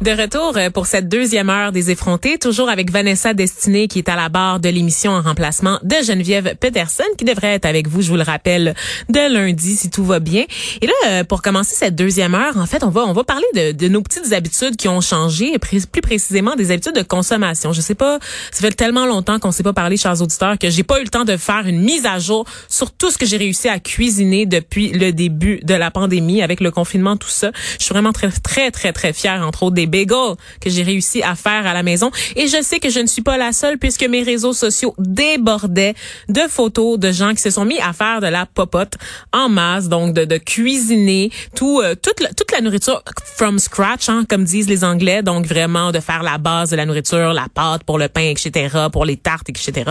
De retour euh, pour cette deuxième heure des effrontés, toujours avec Vanessa Destinée qui est à la barre de l'émission en remplacement de Geneviève Peterson qui devrait être avec vous, je vous le rappelle, de lundi si tout va bien. Et là, euh, pour commencer cette deuxième heure, en fait, on va on va parler de, de nos petites habitudes qui ont changé, plus précisément des habitudes de consommation. Je sais pas, ça fait tellement longtemps qu'on s'est pas parlé, chers auditeurs, que j'ai pas eu le temps de faire une mise à jour sur tout ce que j'ai réussi à cuisiner depuis le début de la pandémie avec le confinement, tout ça. Je suis vraiment très très très très fière entre autres des bagels que j'ai réussi à faire à la maison. Et je sais que je ne suis pas la seule puisque mes réseaux sociaux débordaient de photos de gens qui se sont mis à faire de la popote en masse, donc de, de cuisiner tout, euh, toute, la, toute la nourriture from scratch, hein, comme disent les Anglais. Donc vraiment de faire la base de la nourriture, la pâte pour le pain, etc., pour les tartes, etc.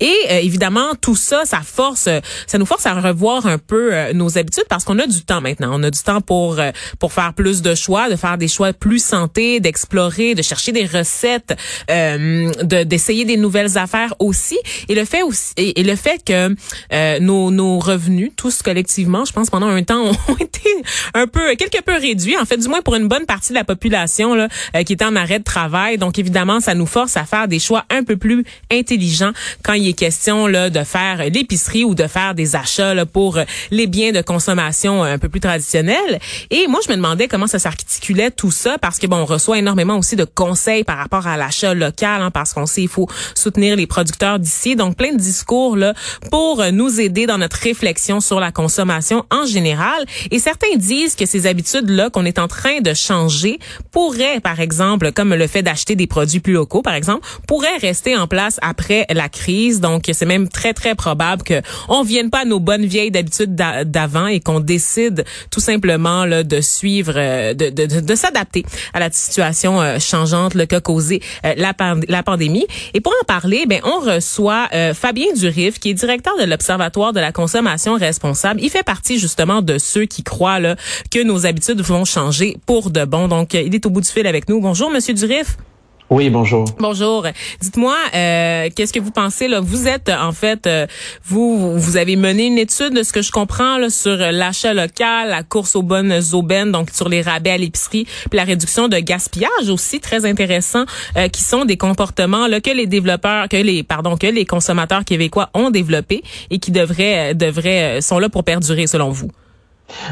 Et euh, évidemment, tout ça, ça force, ça nous force à revoir un peu euh, nos habitudes parce qu'on a du temps maintenant. On a du temps pour pour faire plus de choix, de faire des choix plus santé, d'explorer, de chercher des recettes, euh, de d'essayer des nouvelles affaires aussi. Et le fait aussi et, le fait que euh, nos, nos revenus, tous collectivement, je pense pendant un temps, ont été un peu quelque peu réduits. En fait, du moins pour une bonne partie de la population là, euh, qui était en arrêt de travail. Donc évidemment, ça nous force à faire des choix un peu plus intelligents quand il est question là de faire l'épicerie ou de faire des achats là, pour les biens de consommation un peu plus traditionnels. Et moi, je me demandais comment ça s'articulait tout ça parce parce que bon, on reçoit énormément aussi de conseils par rapport à l'achat local, hein, parce qu'on sait il faut soutenir les producteurs d'ici. Donc plein de discours là pour nous aider dans notre réflexion sur la consommation en général. Et certains disent que ces habitudes là qu'on est en train de changer pourraient, par exemple, comme le fait d'acheter des produits plus locaux, par exemple, pourraient rester en place après la crise. Donc c'est même très très probable que on vienne pas à nos bonnes vieilles habitudes d'avant et qu'on décide tout simplement là de suivre, euh, de, de s'adapter à la situation euh, changeante le qu'a causé euh, la, la, pandémie. Et pour en parler, ben on reçoit euh, Fabien Durif, qui est directeur de l'Observatoire de la consommation responsable. Il fait partie justement de ceux qui croient là, que nos habitudes vont changer pour de bon. Donc, il est au bout du fil avec nous. Bonjour, Monsieur Durif. Oui, bonjour. Bonjour. Dites-moi, euh, qu'est-ce que vous pensez là? Vous êtes en fait, euh, vous vous avez mené une étude de ce que je comprends là, sur l'achat local, la course aux bonnes aubaines, donc sur les rabais à l'épicerie, puis la réduction de gaspillage aussi très intéressant, euh, qui sont des comportements là que les développeurs, que les pardon, que les consommateurs québécois ont développés et qui devraient devraient sont là pour perdurer selon vous.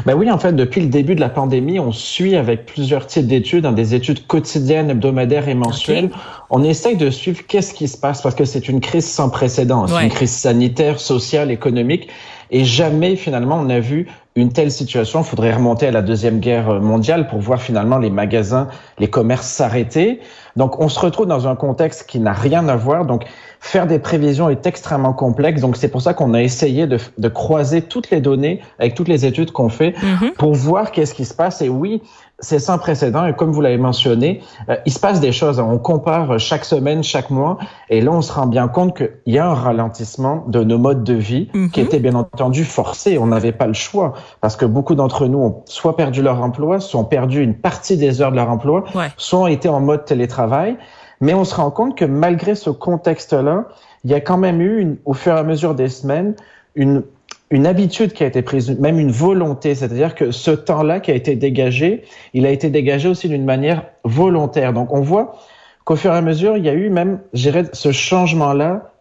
Ben oui, en fait, depuis le début de la pandémie, on suit avec plusieurs types d'études, dans des études quotidiennes, hebdomadaires et mensuelles. On essaye de suivre qu'est-ce qui se passe parce que c'est une crise sans précédent. C'est une crise sanitaire, sociale, économique. Et jamais, finalement, on a vu une telle situation. Il faudrait remonter à la Deuxième Guerre mondiale pour voir finalement les magasins, les commerces s'arrêter. Donc, on se retrouve dans un contexte qui n'a rien à voir. Donc, faire des prévisions est extrêmement complexe. Donc, c'est pour ça qu'on a essayé de, de, croiser toutes les données avec toutes les études qu'on fait mm-hmm. pour voir qu'est-ce qui se passe. Et oui, c'est sans précédent. Et comme vous l'avez mentionné, euh, il se passe des choses. On compare chaque semaine, chaque mois. Et là, on se rend bien compte qu'il y a un ralentissement de nos modes de vie mm-hmm. qui était bien entendu forcé. On n'avait pas le choix parce que beaucoup d'entre nous ont soit perdu leur emploi, soit ont perdu une partie des heures de leur emploi, soit ont été en mode télétravail. Mais on se rend compte que malgré ce contexte-là, il y a quand même eu, au fur et à mesure des semaines, une, une habitude qui a été prise, même une volonté. C'est-à-dire que ce temps-là qui a été dégagé, il a été dégagé aussi d'une manière volontaire. Donc on voit qu'au fur et à mesure, il y a eu même, je ce changement-là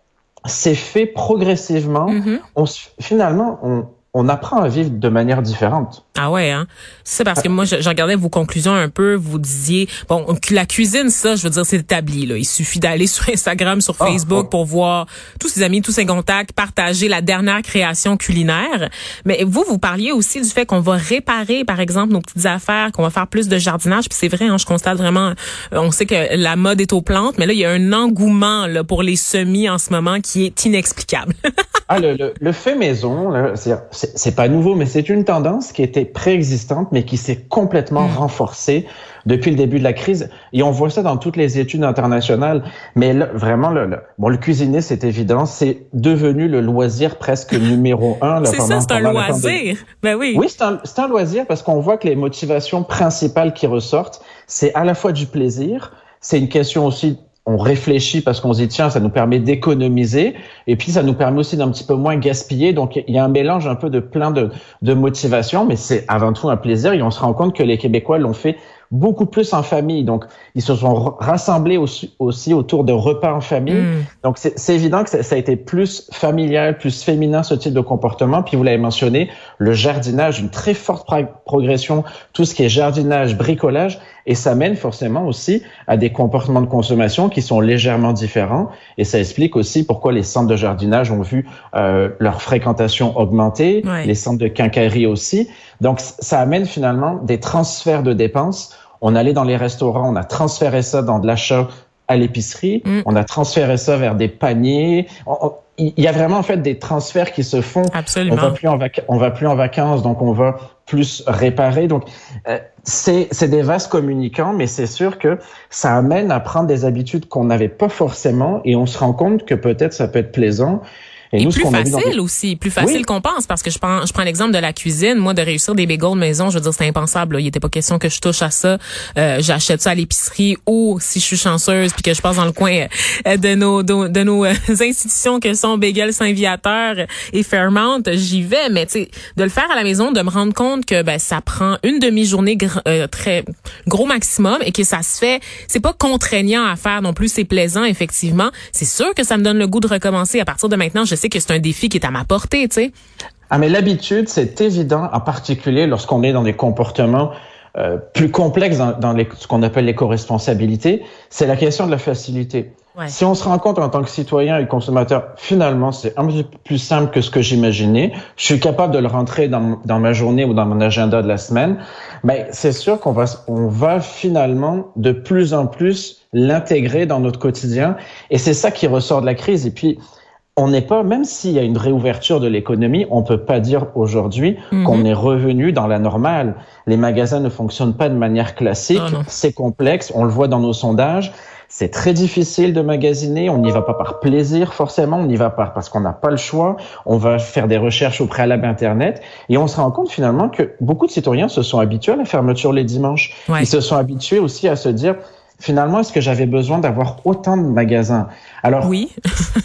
s'est fait progressivement. Mm-hmm. On, finalement, on, on apprend à vivre de manière différente. Ah ouais, hein? C'est parce que moi, je, regardais vos conclusions un peu. Vous disiez, bon, la cuisine, ça, je veux dire, c'est établi. Là. Il suffit d'aller sur Instagram, sur ah, Facebook pour voir tous ses amis, tous ses contacts, partager la dernière création culinaire. Mais vous, vous parliez aussi du fait qu'on va réparer, par exemple, nos petites affaires, qu'on va faire plus de jardinage. Puis c'est vrai, hein, je constate vraiment, euh, on sait que la mode est aux plantes, mais là, il y a un engouement là, pour les semis en ce moment qui est inexplicable. ah, le, le, fait maison, c'est c'est pas nouveau, mais c'est une tendance qui était préexistante, mais qui s'est complètement mm. renforcée depuis le début de la crise. Et on voit ça dans toutes les études internationales. Mais là, vraiment, le, bon, le cuisiner, c'est évident, c'est devenu le loisir presque numéro un. C'est ça, c'est un loisir. Ben oui. Oui, c'est un, un loisir parce qu'on voit que les motivations principales qui ressortent, c'est à la fois du plaisir, c'est une question aussi on réfléchit parce qu'on se dit tiens ça nous permet d'économiser et puis ça nous permet aussi d'un petit peu moins gaspiller donc il y a un mélange un peu de plein de, de motivations mais c'est avant tout un plaisir et on se rend compte que les Québécois l'ont fait beaucoup plus en famille. Donc, ils se sont rassemblés aussi, aussi autour de repas en famille. Mm. Donc, c'est évident que ça, a été plus familial, plus féminin, ce type de comportement. Puis, vous l'avez mentionné, le jardinage, une très forte progression, tout ce qui est jardinage, bricolage. Et ça mène forcément aussi à des comportements de consommation qui sont légèrement différents. Et ça explique aussi pourquoi les centres de jardinage ont vu euh, leur fréquentation augmenter, les centres de quincaillerie aussi. Donc, ça amène finalement des transferts de dépenses. On allait dans les restaurants, on a transféré ça dans de l'achat à l'épicerie, mm. on a transféré ça vers des paniers. il y a vraiment en fait des transferts qui se font. Absolument. On va plus en, on va plus en vacances, donc on va plus réparer. Donc euh, c'est des vases communicants, mais c'est sûr que ça amène à prendre des habitudes qu'on n'avait pas forcément, et on se rend compte que peut-être ça peut être plaisant. Et, plus facile aussi, plus facile qu'on pense, parce que je prends, je prends l'exemple de la cuisine. Moi, de réussir des bagels maison, je veux dire, c'est impensable. Il n'était pas question que je touche à ça. Euh, J'achète ça à l'épicerie ou si je suis chanceuse puis que je passe dans le coin euh, de nos de, nos euh, institutions que sont Bagel Saint-Viateur et Fairmount, j'y vais. Mais tu sais, de le faire à la maison, de me rendre compte que ben ça prend une demi-journée euh, très gros maximum et que ça se fait. C'est pas contraignant à faire non plus. C'est plaisant effectivement. C'est sûr que ça me donne le goût de recommencer à partir de maintenant. Je sais que c'est un défi qui est à ma portée, tu sais. Ah, mais l'habitude, c'est évident, en particulier lorsqu'on est dans des comportements euh, plus complexes dans, les, ce qu'on appelle l'éco-responsabilité, c'est la question de la facilité. Si on se rend compte en tant que citoyen et consommateur, finalement, c'est un peu plus simple que ce que j'imaginais. Je suis capable de le rentrer dans, dans ma journée ou dans mon agenda de la semaine. Mais c'est sûr qu'on va, on va finalement de plus en plus l'intégrer dans notre quotidien. Et c'est ça qui ressort de la crise. Et puis, on n'est pas, même s'il y a une réouverture de l'économie, on peut pas dire aujourd'hui mhm. qu'on est revenu dans la normale. Les magasins ne fonctionnent pas de manière classique. c'est complexe. On le voit dans nos sondages. C'est très difficile de magasiner. On n'y va pas par plaisir forcément. On n'y va pas parce qu'on n'a pas le choix. On va faire des recherches au préalable Internet et on se rend compte finalement que beaucoup de citoyens se sont habitués à la fermeture les dimanches. Ils se sont habitués aussi à se dire finalement, est-ce que j'avais besoin d'avoir autant de magasins? Alors, oui.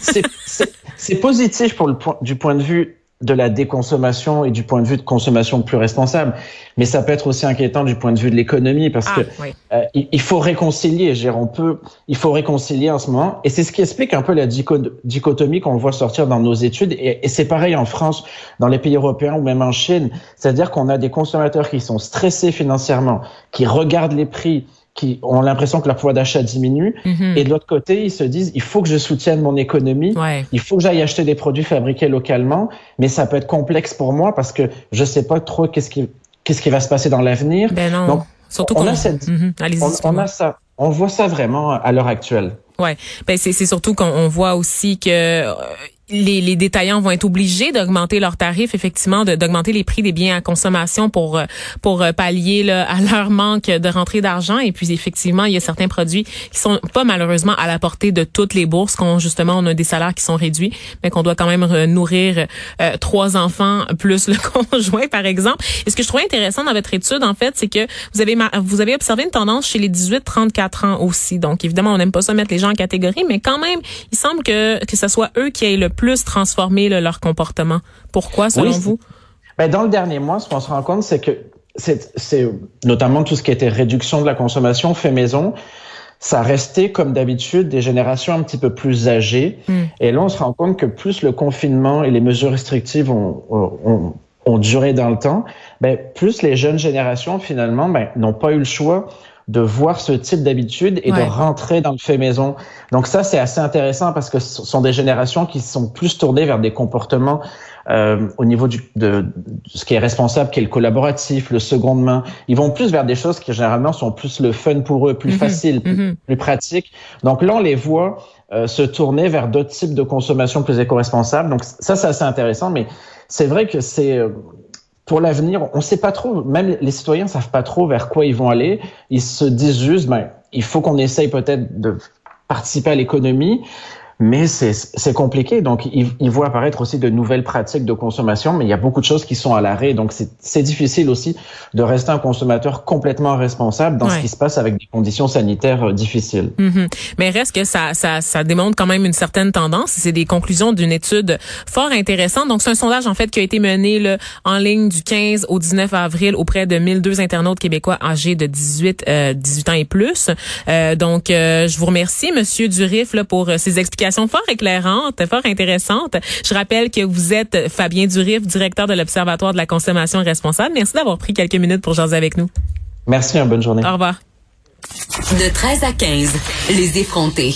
c'est positif pour le point, du point de vue de la déconsommation et du point de vue de consommation plus responsable, mais ça peut être aussi inquiétant du point de vue de l'économie parce ah, que euh, il faut réconcilier. On peut, il faut réconcilier en ce moment, et c'est ce qui explique un peu la dichotomie qu'on voit sortir dans nos études. Et, et c'est pareil en France, dans les pays européens ou même en Chine, c'est-à-dire qu'on a des consommateurs qui sont stressés financièrement, qui regardent les prix, qui ont l'impression que leur pouvoir d'achat diminue. Mhm. Et de l'autre côté, ils se disent, il faut que je soutienne mon économie. Il faut que j'aille acheter des produits fabriqués localement. Mais ça peut être complexe pour moi parce que je sais pas trop qu'est-ce qui, qu'est-ce qui va se passer dans l'avenir. Ben non. Donc, Surtout on, a cette, mhm. on, a ça. On voit ça vraiment à l'heure actuelle. Ouais, ben c'est surtout qu'on voit aussi que euh, les, les, détaillants vont être obligés d'augmenter leurs tarifs, effectivement, d'augmenter les prix des biens à consommation pour euh, pour euh, pallier là, à leur manque de rentrée d'argent. Et puis effectivement, il y a certains produits qui sont pas malheureusement à la portée de toutes les bourses, qu'on justement on a des salaires qui sont réduits, mais qu'on doit quand même nourrir euh, trois enfants plus le conjoint, par exemple. Et ce que je trouvais intéressant dans votre étude, en fait, c'est que vous avez vous avez observé une tendance chez les 18-34 ans aussi. Donc évidemment, on n'aime pas ça mettre les gens en catégorie, mais quand même, il semble que que ce soit eux qui aient le plus plus transformer leur comportement. Pourquoi, selon vous? Ben, dans le dernier mois, ce qu'on se rend compte, c'est que c'est notamment tout ce qui était réduction de la consommation fait maison. Ça restait, comme d'habitude, des générations un petit peu plus âgées. Hmm. Et là, on se rend compte que plus le confinement et les mesures restrictives ont, ont, ont duré dans le temps, ben, plus les jeunes générations, finalement, ben, n'ont pas eu le choix de voir ce type d'habitude et de rentrer dans le fait maison. Donc ça, c'est assez intéressant parce que ce sont des générations qui sont plus tournées vers des comportements euh, au niveau du, de, ce qui est responsable, qui est le collaboratif, le seconde main. Ils vont plus vers des choses qui généralement sont plus le fun pour eux, plus mm-hmm. facile, mm-hmm. plus, pratique. Donc là, on les voit euh, se tourner vers d'autres types de consommation plus éco-responsables. Donc ça, c'est assez intéressant, mais c'est vrai que c'est euh, pour l'avenir, on ne sait pas trop, même les citoyens ne savent pas trop vers quoi ils vont aller. Ils se disent juste, ben, il faut qu'on essaye peut-être de participer à l'économie. Mais c'est compliqué. Donc, il, il, voit apparaître aussi de nouvelles pratiques de consommation, mais il y a beaucoup de choses qui sont à l'arrêt. Donc, c'est difficile aussi de rester un consommateur complètement responsable dans ce qui se passe avec des conditions sanitaires euh, difficiles. Mm-hmm. Mais reste que ça, ça, ça démontre quand même une certaine tendance. C'est des conclusions d'une étude fort intéressante. Donc, c'est un sondage, en fait, qui a été mené là, en ligne du 15 au 19 avril auprès de 1002 internautes québécois âgés de 18, euh, 18 ans et plus. Euh, donc, euh, je vous remercie, Monsieur Durif, là, pour ces explications fort éclairantes, fort intéressantes. Je rappelle que vous êtes Fabien Durif, directeur de l'Observatoire de la consommation responsable. Merci d'avoir pris quelques minutes pour jaser avec nous. Merci, une bonne journée. Au revoir. De 13 à 15, les effrontés.